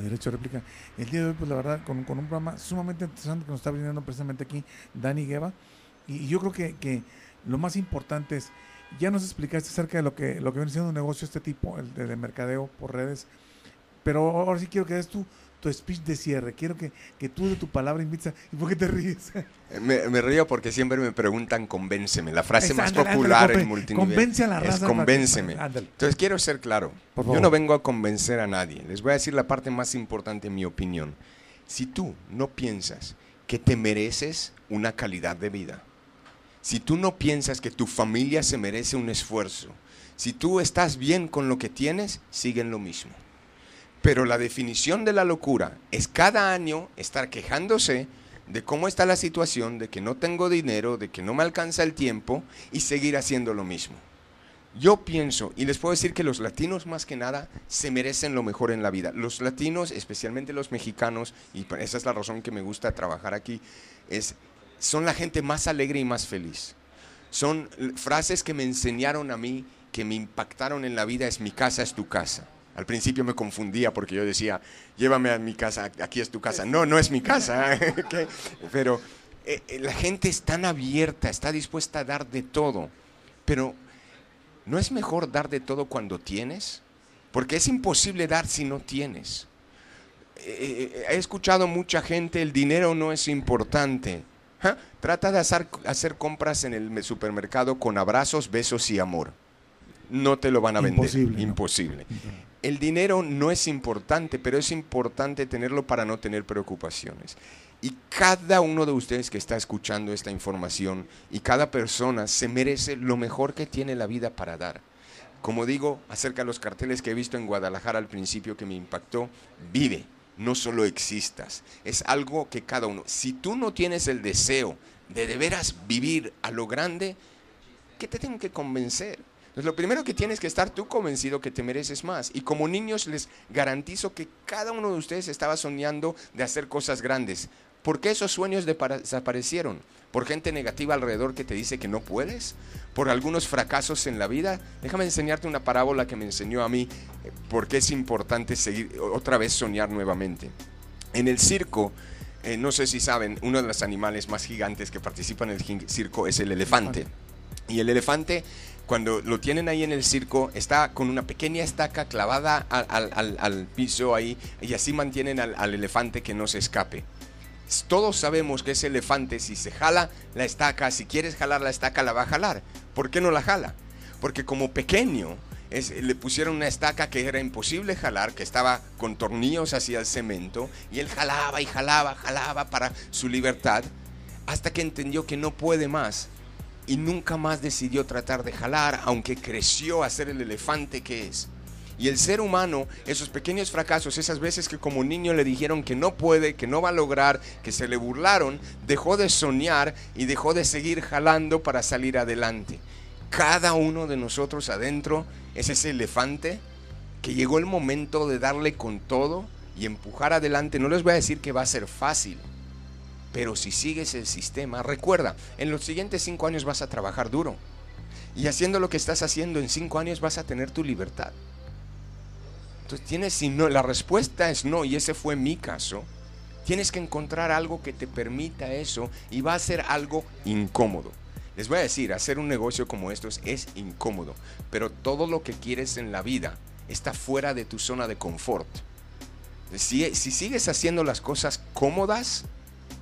Speaker 1: Derecho a Réplica. El día de hoy, pues la verdad, con, con un programa sumamente interesante que nos está brindando precisamente aquí Dani Gueva. Y, yo creo que, que lo más importante es, ya nos explicaste acerca de lo que, lo que viene siendo un negocio este tipo, el de, de mercadeo por redes. Pero ahora sí quiero que des tu, tu speech de cierre. Quiero que, que tú de tu palabra invites a... ¿Y por qué te ríes?
Speaker 2: Me, me río porque siempre me preguntan convénceme. La frase
Speaker 1: Es,
Speaker 2: más
Speaker 1: ándale,
Speaker 2: popular
Speaker 1: ándale,
Speaker 2: en multinivel.
Speaker 1: convence a la
Speaker 2: es
Speaker 1: raza que-
Speaker 2: convénceme.
Speaker 1: ándale.
Speaker 2: Entonces quiero ser claro. Yo no vengo a convencer a nadie. Les voy a decir la parte más importante en mi opinión. Si tú no piensas que te mereces una calidad de vida, si tú no piensas que tu familia se merece un esfuerzo, si tú estás bien con lo que tienes, sigue en lo mismo. Pero la definición de la locura es cada año estar quejándose de cómo está la situación, de que no tengo dinero, de que no me alcanza el tiempo y seguir haciendo lo mismo. Yo pienso, y les puedo decir que los latinos más que nada se merecen lo mejor en la vida. Los latinos, especialmente los mexicanos, y esa es la razón que me gusta trabajar aquí, es, son la gente más alegre y más feliz. Son frases que me enseñaron a mí, que me impactaron en la vida, es mi casa es tu casa. Al principio me confundía porque yo decía, llévame a mi casa, aquí es tu casa. No, no es mi casa. Pero eh, eh, la gente es tan abierta, está dispuesta a dar de todo. Pero ¿no es mejor dar de todo cuando tienes? Porque es imposible dar si no tienes. Eh, he escuchado mucha gente, el dinero no es importante. Trata de hacer, hacer compras en el me- supermercado con abrazos, besos y amor. No te lo van a vender.
Speaker 1: Imposible.
Speaker 2: El dinero no es importante, pero es importante tenerlo para no tener preocupaciones. Y cada uno de ustedes que está escuchando esta información y cada persona se merece lo mejor que tiene la vida para dar. Como digo, acerca de los carteles que he visto en Guadalajara al principio que me impactó, vive, no solo existas. Es algo que cada uno, si tú no tienes el deseo de de veras vivir a lo grande, ¿qué te tengo que convencer? Entonces, lo primero que tienes que estar tú convencido que te mereces más. Y como niños les garantizo que cada uno de ustedes estaba soñando de hacer cosas grandes. ¿Por qué esos sueños desaparecieron? ¿Por gente negativa alrededor que te dice que no puedes? ¿Por algunos fracasos en la vida? Déjame enseñarte una parábola que me enseñó a mí eh, por qué es importante seguir otra vez soñar nuevamente. En el circo, eh, no sé si saben, uno de los animales más gigantes que participan en el circo es el elefante. Y el elefante, cuando lo tienen ahí en el circo, está con una pequeña estaca clavada al, al- al- piso ahí y así mantienen al, elefante que no se escape. Todos sabemos que ese elefante, si se jala la estaca, si quieres jalar la estaca, la va a jalar. ¿Por qué no la jala? Porque como pequeño le pusieron una estaca que era imposible jalar, que estaba con tornillos hacia el cemento, y él jalaba y jalaba, jalaba para su libertad, hasta que entendió que no puede más y nunca más decidió tratar de jalar, aunque creció a ser el elefante que es. Y el ser humano, esos pequeños fracasos, esas veces que como niño le dijeron que no puede, que no va a lograr, que se le burlaron, dejó de soñar y dejó de seguir jalando para salir adelante. Cada uno de nosotros adentro es ese elefante que llegó el momento de darle con todo y empujar adelante. No les voy a decir que va a ser fácil, pero si sigues el sistema, recuerda, en los siguientes cinco años vas a trabajar duro. Y haciendo lo que estás haciendo en cinco años vas a tener tu libertad. Entonces tienes, si no, la respuesta es no, y ese fue mi caso. Tienes que encontrar algo que te permita eso y va a ser algo incómodo. Les voy a decir, hacer un negocio como estos es incómodo, pero todo lo que quieres en la vida está fuera de tu zona de confort. Si, si sigues haciendo las cosas cómodas,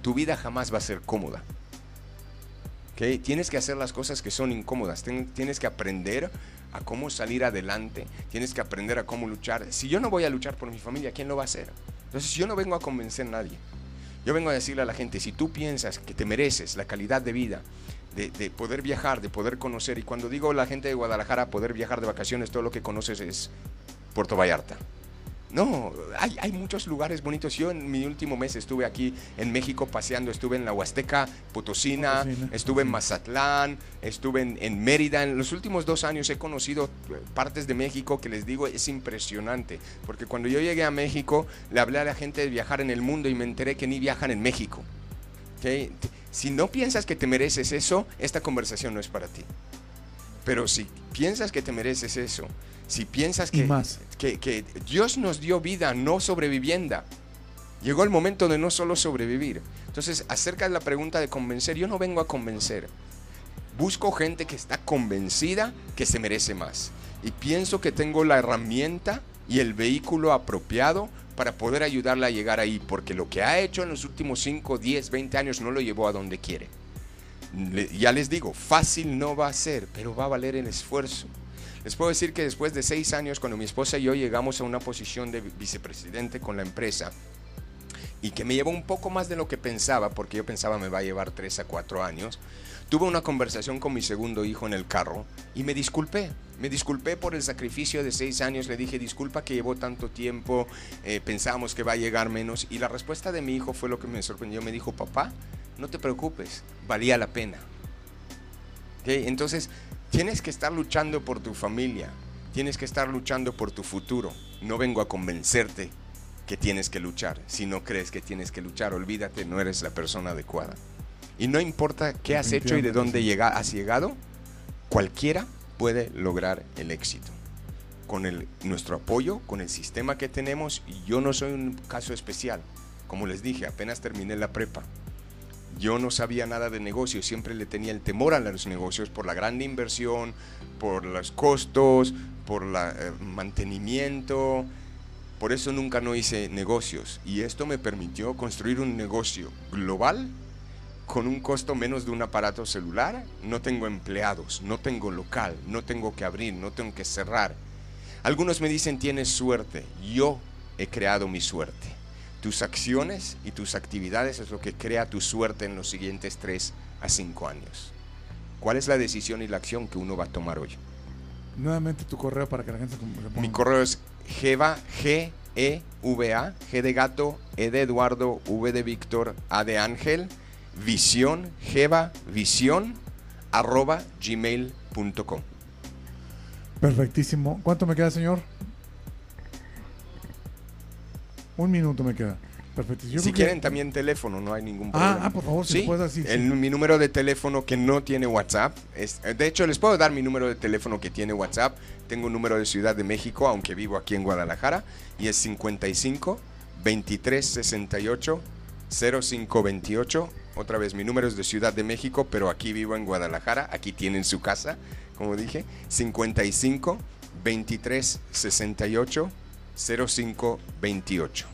Speaker 2: tu vida jamás va a ser cómoda. ¿Ok? Tienes que hacer las cosas que son incómodas. Tienes que aprender a cómo salir adelante. Tienes que aprender a cómo luchar. Si yo no voy a luchar por mi familia, ¿quién lo va a hacer? Entonces yo no vengo a convencer a nadie. Yo vengo a decirle a la gente, si tú piensas que te mereces la calidad de vida, de, de poder viajar, de poder conocer, y cuando digo la gente de Guadalajara poder viajar de vacaciones, todo lo que conoces es Puerto Vallarta. No, hay, hay muchos lugares bonitos. Yo en mi último mes estuve aquí en México paseando, estuve en la Huasteca Potosina,
Speaker 1: Potosina.
Speaker 2: estuve en Mazatlán, estuve en, en Mérida. En los últimos dos años he conocido partes de México que les digo es impresionante. Porque cuando yo llegué a México, le hablé a la gente de viajar en el mundo y me enteré que ni viajan en México. ¿Ok? T- Si no piensas que te mereces eso, esta conversación no es para ti. Pero si piensas que te mereces eso, si piensas que,
Speaker 1: más.
Speaker 2: que, que Dios nos dio vida, no sobrevivienda, llegó el momento de no solo sobrevivir. Entonces, acerca de la pregunta de convencer, yo no vengo a convencer. Busco gente que está convencida que se merece más. Y pienso que tengo la herramienta y el vehículo apropiado para poder ayudarla a llegar ahí, porque lo que ha hecho en los últimos 5, 10, 20 años no lo llevó a donde quiere. Le- ya les digo, fácil no va a ser, pero va a valer el esfuerzo. Les puedo decir que después de seis años, cuando mi esposa y yo llegamos a una posición de vicepresidente con la empresa, y que me llevó un poco más de lo que pensaba, porque yo pensaba me va a llevar tres a cuatro años, tuve una conversación con mi segundo hijo en el carro y me disculpé. Me disculpé por el sacrificio de seis años, le dije disculpa que llevó tanto tiempo, eh, pensábamos que va a llegar menos y la respuesta de mi hijo fue lo que me sorprendió. Me dijo, papá, no te preocupes, valía la pena. ¿Ok? Entonces, tienes que estar luchando por tu familia, tienes que estar luchando por tu futuro. No vengo a convencerte que tienes que luchar. Si no crees que tienes que luchar, olvídate, no eres la persona adecuada. Y no importa qué has hecho y de dónde llega, has llegado, cualquiera puede lograr el éxito. Con el, nuestro apoyo, con el sistema que tenemos, yo no soy un caso especial. Como les dije, apenas terminé la prepa. Yo no sabía nada de negocios, siempre le tenía el temor a los negocios por la gran inversión, por los costos, por el mantenimiento. Por eso nunca no hice negocios. Y esto me permitió construir un negocio global con un costo menos de un aparato celular. No tengo empleados, no tengo local, no tengo que abrir, no tengo que cerrar. Algunos me dicen tienes suerte. Yo he creado mi suerte. Tus acciones y tus actividades es lo que crea tu suerte en los siguientes 3 a 5 años. ¿Cuál es la decisión y la acción que uno va a tomar hoy?
Speaker 1: Nuevamente tu correo para que la gente se ponga.
Speaker 2: Mi correo es geva, G, E, V, A, G de gato, E de Eduardo, V de Víctor, A de Ángel, visión, geva, visión, arroba gmail.com.
Speaker 1: Perfectísimo. ¿Cuánto me queda, señor? Un minuto me queda. Perfectísimo. Yo
Speaker 2: Si
Speaker 1: que-
Speaker 2: quieren también teléfono, no hay ningún
Speaker 1: Ah,
Speaker 2: problema.
Speaker 1: ah, por favor, si
Speaker 2: Sí,
Speaker 1: puedes así. sí.
Speaker 2: mi número de teléfono que no tiene WhatsApp. Es, de hecho, les puedo dar mi número de teléfono que tiene WhatsApp. Tengo un número de Ciudad de México, aunque vivo aquí en Guadalajara, y es 55 23 68 05 28. Otra vez, mi número es de Ciudad de México, pero aquí vivo en Guadalajara. Aquí tienen su casa, como dije. 55 23 68 05 28.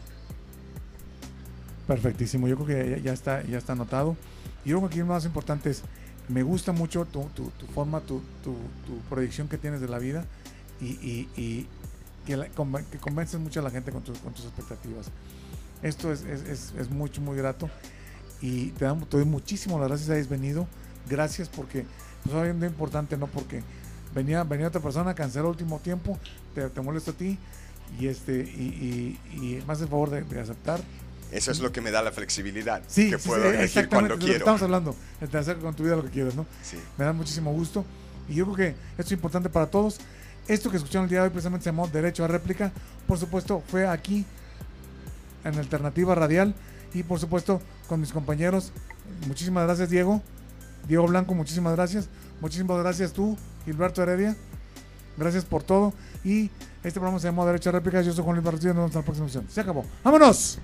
Speaker 1: Perfectísimo, yo creo que ya, está, ya está anotado. Y yo creo que aquí lo más importante es, me gusta mucho tu, tu- tu forma, tu, tu- proyección que tienes de la vida y, y- y que, la- que convences mucho a la gente con tus, con tus expectativas. Esto es, es, es, es mucho, muy grato y te, damos, te doy muchísimas gracias que hayas venido. Gracias porque, pues obviamente importante, ¿no? Porque venía, venía otra persona, canceló el último tiempo, te, te molesto a ti y, este, y, y, y más el favor de- de aceptar.
Speaker 2: Eso es lo que me da la flexibilidad,
Speaker 1: Sí,
Speaker 2: que
Speaker 1: sí,
Speaker 2: puedo
Speaker 1: sí,
Speaker 2: elegir cuando quiero.
Speaker 1: Estamos hablando, de hacer con tu vida lo que quieras, ¿no?
Speaker 2: Sí.
Speaker 1: Me da muchísimo gusto. Y yo creo que esto es importante para todos. Esto que escucharon el día de hoy precisamente se llamó Derecho a Réplica. Por supuesto, fue aquí en Alternativa Radial. Y por supuesto, con mis compañeros. Muchísimas gracias, Diego. Diego Blanco, muchísimas gracias. Muchísimas gracias tú, Gilberto Heredia. Gracias por todo. Y este programa se llamó Derecho a. Yo soy Juan Luis Barrosillo. Nos vemos en la próxima edición. Se acabó. ¡Vámonos!